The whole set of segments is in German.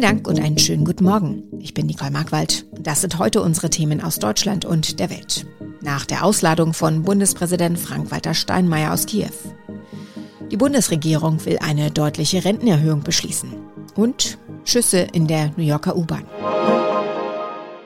Vielen Dank und einen schönen guten Morgen. Ich bin Nicole Markwald das sind heute unsere Themen aus Deutschland und der Welt. Nach der Ausladung von Bundespräsident Frank-Walter Steinmeier aus Kiew. Die Bundesregierung will eine deutliche Rentenerhöhung beschließen. Und Schüsse in der New Yorker U-Bahn.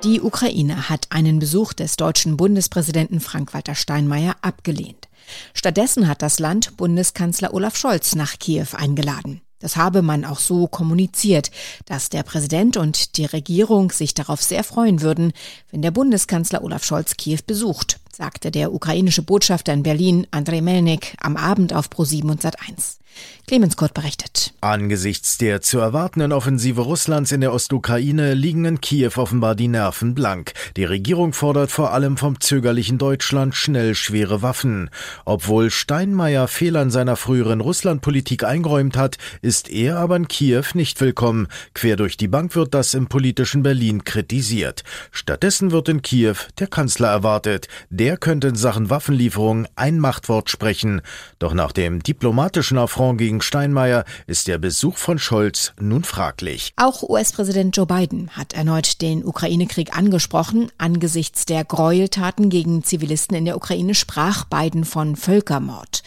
Die Ukraine hat einen Besuch des deutschen Bundespräsidenten Frank-Walter Steinmeier abgelehnt. Stattdessen hat das Land Bundeskanzler Olaf Scholz nach Kiew eingeladen. Das habe man auch so kommuniziert, dass der Präsident und die Regierung sich darauf sehr freuen würden, wenn der Bundeskanzler Olaf Scholz Kiew besucht, sagte der ukrainische Botschafter in Berlin, Andrei Melnik, am Abend auf Pro7 und Sat1. Clemens Kurt berichtet. Angesichts der zu erwartenden Offensive Russlands in der Ostukraine liegen in Kiew offenbar die Nerven blank. Die Regierung fordert vor allem vom zögerlichen Deutschland schnell schwere Waffen. Obwohl Steinmeier Fehlern seiner früheren Russlandpolitik eingeräumt hat, ist er aber in Kiew nicht willkommen. Quer durch die Bank wird das im politischen Berlin kritisiert. Stattdessen wird in Kiew der Kanzler erwartet. Der könnte in Sachen Waffenlieferung ein Machtwort sprechen. Doch nach dem diplomatischen Affront gegen Steinmeier ist der Besuch von Scholz nun fraglich. Auch US-Präsident Joe Biden hat erneut den Ukraine-Krieg angesprochen. Angesichts der Gräueltaten gegen Zivilisten in der Ukraine sprach Biden von Völkermord.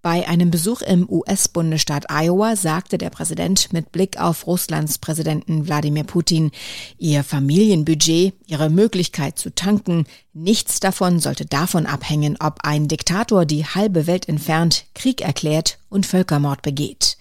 Bei einem Besuch im US-Bundesstaat Iowa sagte der Präsident mit Blick auf Russlands Präsidenten Wladimir Putin, ihr Familienbudget, ihre Möglichkeit zu tanken, nichts davon sollte davon abhängen, ob ein Diktator die halbe Welt entfernt, Krieg erklärt und Völkermord begeht.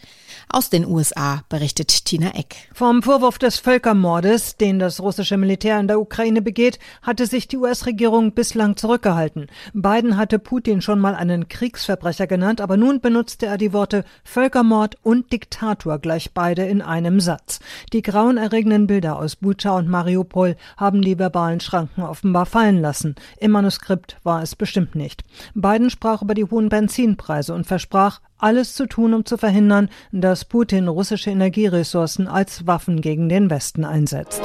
Aus den USA berichtet Tina Eck. Vom Vorwurf des Völkermordes, den das russische Militär in der Ukraine begeht, hatte sich die US-Regierung bislang zurückgehalten. Biden hatte Putin schon mal einen Kriegsverbrecher genannt, aber nun benutzte er die Worte Völkermord und Diktator gleich beide in einem Satz. Die grauenerregenden Bilder aus Bucha und Mariupol haben die verbalen Schranken offenbar fallen lassen. Im Manuskript war es bestimmt nicht. Biden sprach über die hohen Benzinpreise und versprach, alles zu tun, um zu verhindern, dass Putin russische Energieressourcen als Waffen gegen den Westen einsetzt.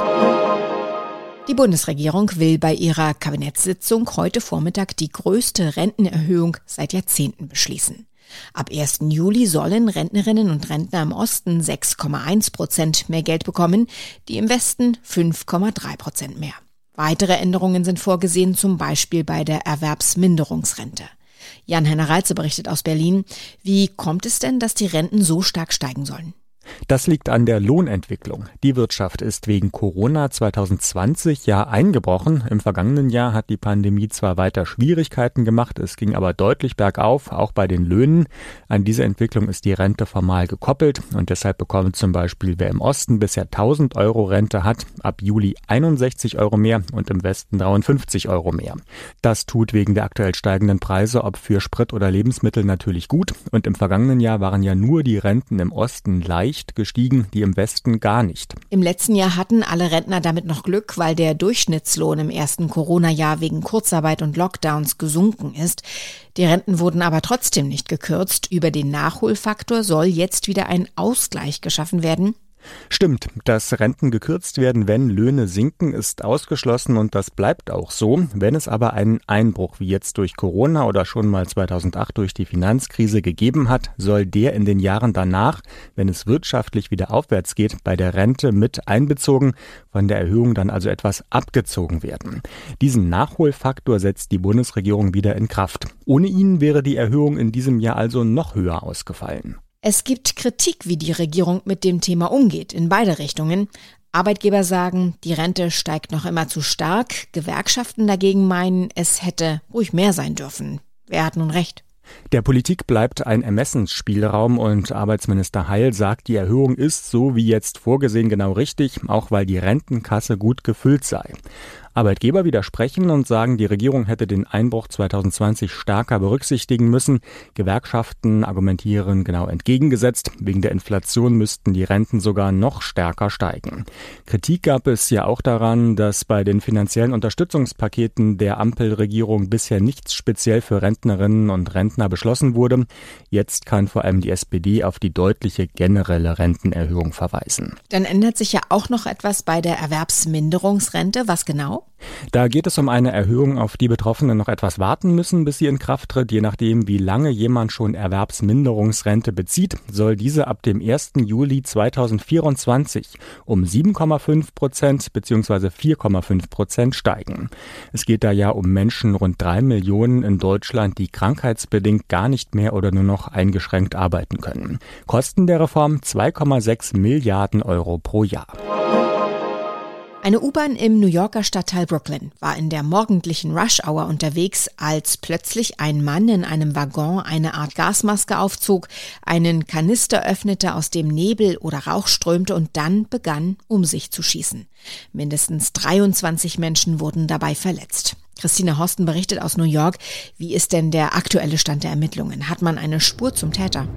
Die Bundesregierung will bei ihrer Kabinettssitzung heute Vormittag die größte Rentenerhöhung seit Jahrzehnten beschließen. Ab 1. Juli sollen Rentnerinnen und Rentner im Osten 6,1 Prozent mehr Geld bekommen, die im Westen 5,3 Prozent mehr. Weitere Änderungen sind vorgesehen, zum Beispiel bei der Erwerbsminderungsrente. Jan-Henner Reitze berichtet aus Berlin. Wie kommt es denn, dass die Renten so stark steigen sollen? Das liegt an der Lohnentwicklung. Die Wirtschaft ist wegen Corona 2020 ja eingebrochen. Im vergangenen Jahr hat die Pandemie zwar weiter Schwierigkeiten gemacht, es ging aber deutlich bergauf, auch bei den Löhnen. An diese Entwicklung ist die Rente formal gekoppelt und deshalb bekommt zum Beispiel wer im Osten bisher 1000 Euro Rente hat, ab Juli 61 Euro mehr und im Westen 53 Euro mehr. Das tut wegen der aktuell steigenden Preise, ob für Sprit oder Lebensmittel natürlich gut und im vergangenen Jahr waren ja nur die Renten im Osten leicht leicht gestiegen, die im Westen gar nicht. Im letzten Jahr hatten alle Rentner damit noch Glück, weil der Durchschnittslohn im ersten Corona-Jahr wegen Kurzarbeit und Lockdowns gesunken ist. Die Renten wurden aber trotzdem nicht gekürzt. Über den Nachholfaktor soll jetzt wieder ein Ausgleich geschaffen werden. Stimmt, dass Renten gekürzt werden, wenn Löhne sinken, ist ausgeschlossen und das bleibt auch so. Wenn es aber einen Einbruch wie jetzt durch Corona oder schon mal 2008 durch die Finanzkrise gegeben hat, soll der in den Jahren danach, wenn es wirtschaftlich wieder aufwärts geht, bei der Rente mit einbezogen, von der Erhöhung dann also etwas abgezogen werden. Diesen Nachholfaktor setzt die Bundesregierung wieder in Kraft. Ohne ihn wäre die Erhöhung in diesem Jahr also noch höher ausgefallen. Es gibt Kritik, wie die Regierung mit dem Thema umgeht, in beide Richtungen. Arbeitgeber sagen, die Rente steigt noch immer zu stark. Gewerkschaften dagegen meinen, es hätte ruhig mehr sein dürfen. Wer hat nun recht? Der Politik bleibt ein Ermessensspielraum und Arbeitsminister Heil sagt, die Erhöhung ist so wie jetzt vorgesehen genau richtig, auch weil die Rentenkasse gut gefüllt sei. Arbeitgeber widersprechen und sagen, die Regierung hätte den Einbruch 2020 stärker berücksichtigen müssen. Gewerkschaften argumentieren genau entgegengesetzt. Wegen der Inflation müssten die Renten sogar noch stärker steigen. Kritik gab es ja auch daran, dass bei den finanziellen Unterstützungspaketen der Ampelregierung bisher nichts speziell für Rentnerinnen und Rentner beschlossen wurde. Jetzt kann vor allem die SPD auf die deutliche generelle Rentenerhöhung verweisen. Dann ändert sich ja auch noch etwas bei der Erwerbsminderungsrente. Was genau? Da geht es um eine Erhöhung, auf die Betroffene noch etwas warten müssen, bis sie in Kraft tritt. Je nachdem, wie lange jemand schon Erwerbsminderungsrente bezieht, soll diese ab dem 1. Juli 2024 um 7,5 Prozent bzw. 4,5 Prozent steigen. Es geht da ja um Menschen, rund drei Millionen in Deutschland, die krankheitsbedingt gar nicht mehr oder nur noch eingeschränkt arbeiten können. Kosten der Reform 2,6 Milliarden Euro pro Jahr. Eine U-Bahn im New Yorker Stadtteil Brooklyn war in der morgendlichen Rush-Hour unterwegs, als plötzlich ein Mann in einem Waggon eine Art Gasmaske aufzog, einen Kanister öffnete, aus dem Nebel oder Rauch strömte und dann begann, um sich zu schießen. Mindestens 23 Menschen wurden dabei verletzt. Christine Horsten berichtet aus New York. Wie ist denn der aktuelle Stand der Ermittlungen? Hat man eine Spur zum Täter?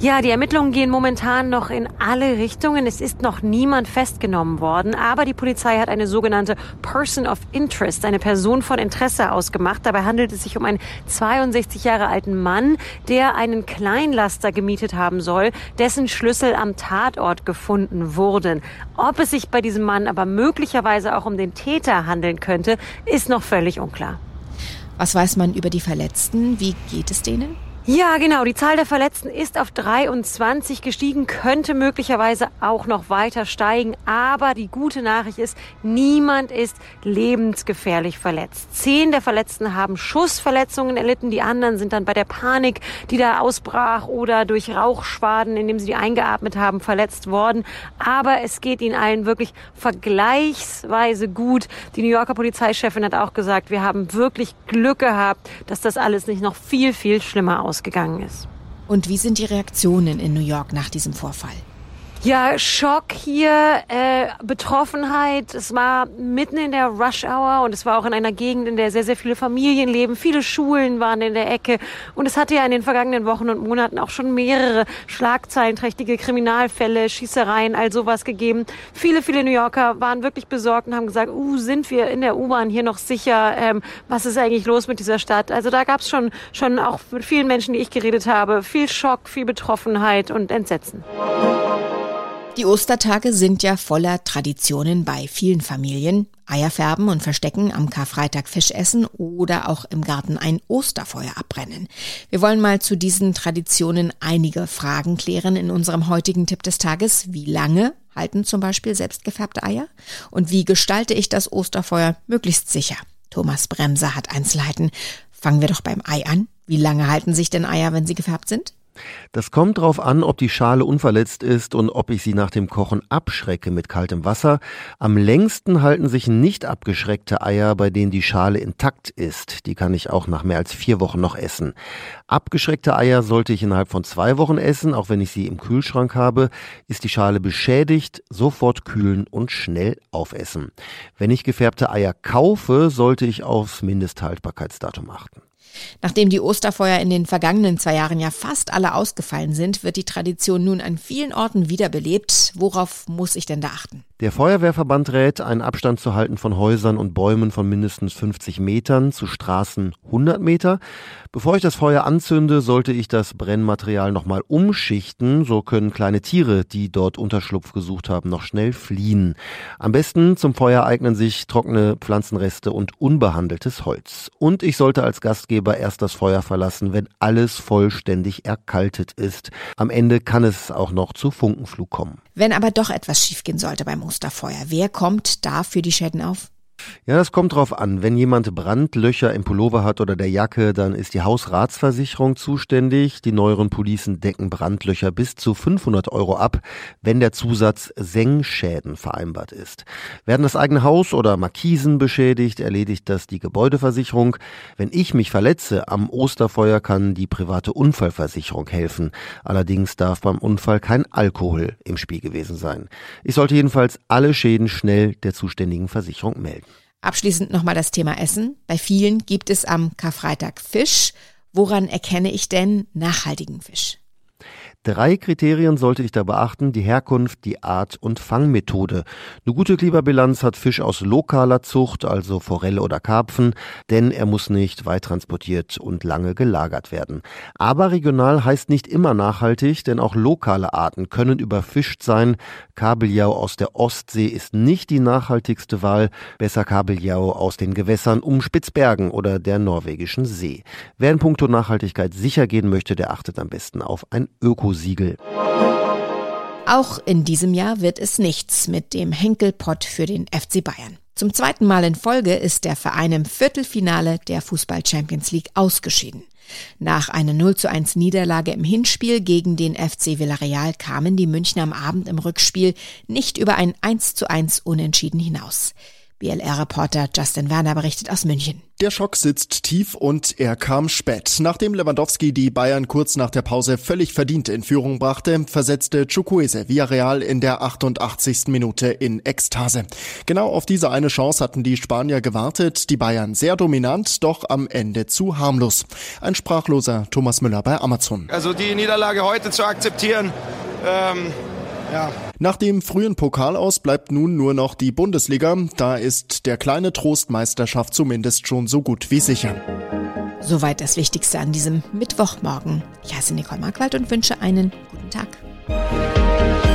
Ja, die Ermittlungen gehen momentan noch in alle Richtungen. Es ist noch niemand festgenommen worden, aber die Polizei hat eine sogenannte Person of Interest, eine Person von Interesse ausgemacht. Dabei handelt es sich um einen 62 Jahre alten Mann, der einen Kleinlaster gemietet haben soll, dessen Schlüssel am Tatort gefunden wurden. Ob es sich bei diesem Mann aber möglicherweise auch um den Täter handeln könnte, ist noch völlig unklar. Was weiß man über die Verletzten? Wie geht es denen? Ja, genau. Die Zahl der Verletzten ist auf 23 gestiegen, könnte möglicherweise auch noch weiter steigen. Aber die gute Nachricht ist, niemand ist lebensgefährlich verletzt. Zehn der Verletzten haben Schussverletzungen erlitten. Die anderen sind dann bei der Panik, die da ausbrach oder durch Rauchschwaden, indem sie die eingeatmet haben, verletzt worden. Aber es geht ihnen allen wirklich vergleichsweise gut. Die New Yorker Polizeichefin hat auch gesagt, wir haben wirklich Glück gehabt, dass das alles nicht noch viel, viel schlimmer aussieht ausgegangen ist. Und wie sind die Reaktionen in New York nach diesem Vorfall? Ja, Schock hier, äh, Betroffenheit. Es war mitten in der Rush Hour und es war auch in einer Gegend, in der sehr, sehr viele Familien leben. Viele Schulen waren in der Ecke. Und es hatte ja in den vergangenen Wochen und Monaten auch schon mehrere schlagzeilenträchtige Kriminalfälle, Schießereien, all sowas gegeben. Viele, viele New Yorker waren wirklich besorgt und haben gesagt, uh, sind wir in der U-Bahn hier noch sicher? Ähm, was ist eigentlich los mit dieser Stadt? Also da gab es schon, schon auch mit vielen Menschen, die ich geredet habe, viel Schock, viel Betroffenheit und Entsetzen. Die Ostertage sind ja voller Traditionen bei vielen Familien. Eier färben und verstecken, am Karfreitag Fisch essen oder auch im Garten ein Osterfeuer abbrennen. Wir wollen mal zu diesen Traditionen einige Fragen klären in unserem heutigen Tipp des Tages. Wie lange halten zum Beispiel selbstgefärbte Eier? Und wie gestalte ich das Osterfeuer möglichst sicher? Thomas Bremser hat Einzelheiten. Fangen wir doch beim Ei an. Wie lange halten sich denn Eier, wenn sie gefärbt sind? Das kommt darauf an, ob die Schale unverletzt ist und ob ich sie nach dem Kochen abschrecke mit kaltem Wasser. Am längsten halten sich nicht abgeschreckte Eier, bei denen die Schale intakt ist. Die kann ich auch nach mehr als vier Wochen noch essen. Abgeschreckte Eier sollte ich innerhalb von zwei Wochen essen, auch wenn ich sie im Kühlschrank habe. Ist die Schale beschädigt, sofort kühlen und schnell aufessen. Wenn ich gefärbte Eier kaufe, sollte ich aufs Mindesthaltbarkeitsdatum achten. Nachdem die Osterfeuer in den vergangenen zwei Jahren ja fast alle ausgefallen sind, wird die Tradition nun an vielen Orten wiederbelebt. Worauf muss ich denn da achten? Der Feuerwehrverband rät, einen Abstand zu halten von Häusern und Bäumen von mindestens 50 Metern, zu Straßen 100 Meter. Bevor ich das Feuer anzünde, sollte ich das Brennmaterial nochmal umschichten. So können kleine Tiere, die dort Unterschlupf gesucht haben, noch schnell fliehen. Am besten zum Feuer eignen sich trockene Pflanzenreste und unbehandeltes Holz. Und ich sollte als Gastgeber erst das Feuer verlassen, wenn alles vollständig erkaltet ist. Am Ende kann es auch noch zu Funkenflug kommen. Wenn aber doch etwas schiefgehen sollte beim Osterfeuer, wer kommt da für die Schäden auf? Ja, das kommt drauf an. Wenn jemand Brandlöcher im Pullover hat oder der Jacke, dann ist die Hausratsversicherung zuständig. Die neueren Policen decken Brandlöcher bis zu 500 Euro ab, wenn der Zusatz Sengschäden vereinbart ist. Werden das eigene Haus oder Markisen beschädigt, erledigt das die Gebäudeversicherung. Wenn ich mich verletze am Osterfeuer, kann die private Unfallversicherung helfen. Allerdings darf beim Unfall kein Alkohol im Spiel gewesen sein. Ich sollte jedenfalls alle Schäden schnell der zuständigen Versicherung melden. Abschließend nochmal das Thema Essen. Bei vielen gibt es am Karfreitag Fisch. Woran erkenne ich denn nachhaltigen Fisch? Drei Kriterien sollte ich da beachten, die Herkunft, die Art und Fangmethode. Eine gute Klimabilanz hat Fisch aus lokaler Zucht, also Forelle oder Karpfen, denn er muss nicht weit transportiert und lange gelagert werden. Aber regional heißt nicht immer nachhaltig, denn auch lokale Arten können überfischt sein. Kabeljau aus der Ostsee ist nicht die nachhaltigste Wahl, besser Kabeljau aus den Gewässern um Spitzbergen oder der norwegischen See. Wer in puncto Nachhaltigkeit sicher gehen möchte, der achtet am besten auf ein Ökosiegel. Auch in diesem Jahr wird es nichts mit dem Henkelpott für den FC Bayern. Zum zweiten Mal in Folge ist der Verein im Viertelfinale der Fußball Champions League ausgeschieden. Nach einer 0 zu 1 Niederlage im Hinspiel gegen den FC Villarreal kamen die Münchner am Abend im Rückspiel nicht über ein 1 zu 1 Unentschieden hinaus. BLR-Reporter Justin Werner berichtet aus München. Der Schock sitzt tief und er kam spät. Nachdem Lewandowski die Bayern kurz nach der Pause völlig verdient in Führung brachte, versetzte Chukwueze Villarreal in der 88. Minute in Ekstase. Genau auf diese eine Chance hatten die Spanier gewartet, die Bayern sehr dominant, doch am Ende zu harmlos. Ein sprachloser Thomas Müller bei Amazon. Also die Niederlage heute zu akzeptieren, ähm, ja. Nach dem frühen Pokalaus bleibt nun nur noch die Bundesliga. Da ist der kleine Trostmeisterschaft zumindest schon so gut wie sicher. Soweit das Wichtigste an diesem Mittwochmorgen. Ich heiße Nicole Markwald und wünsche einen guten Tag.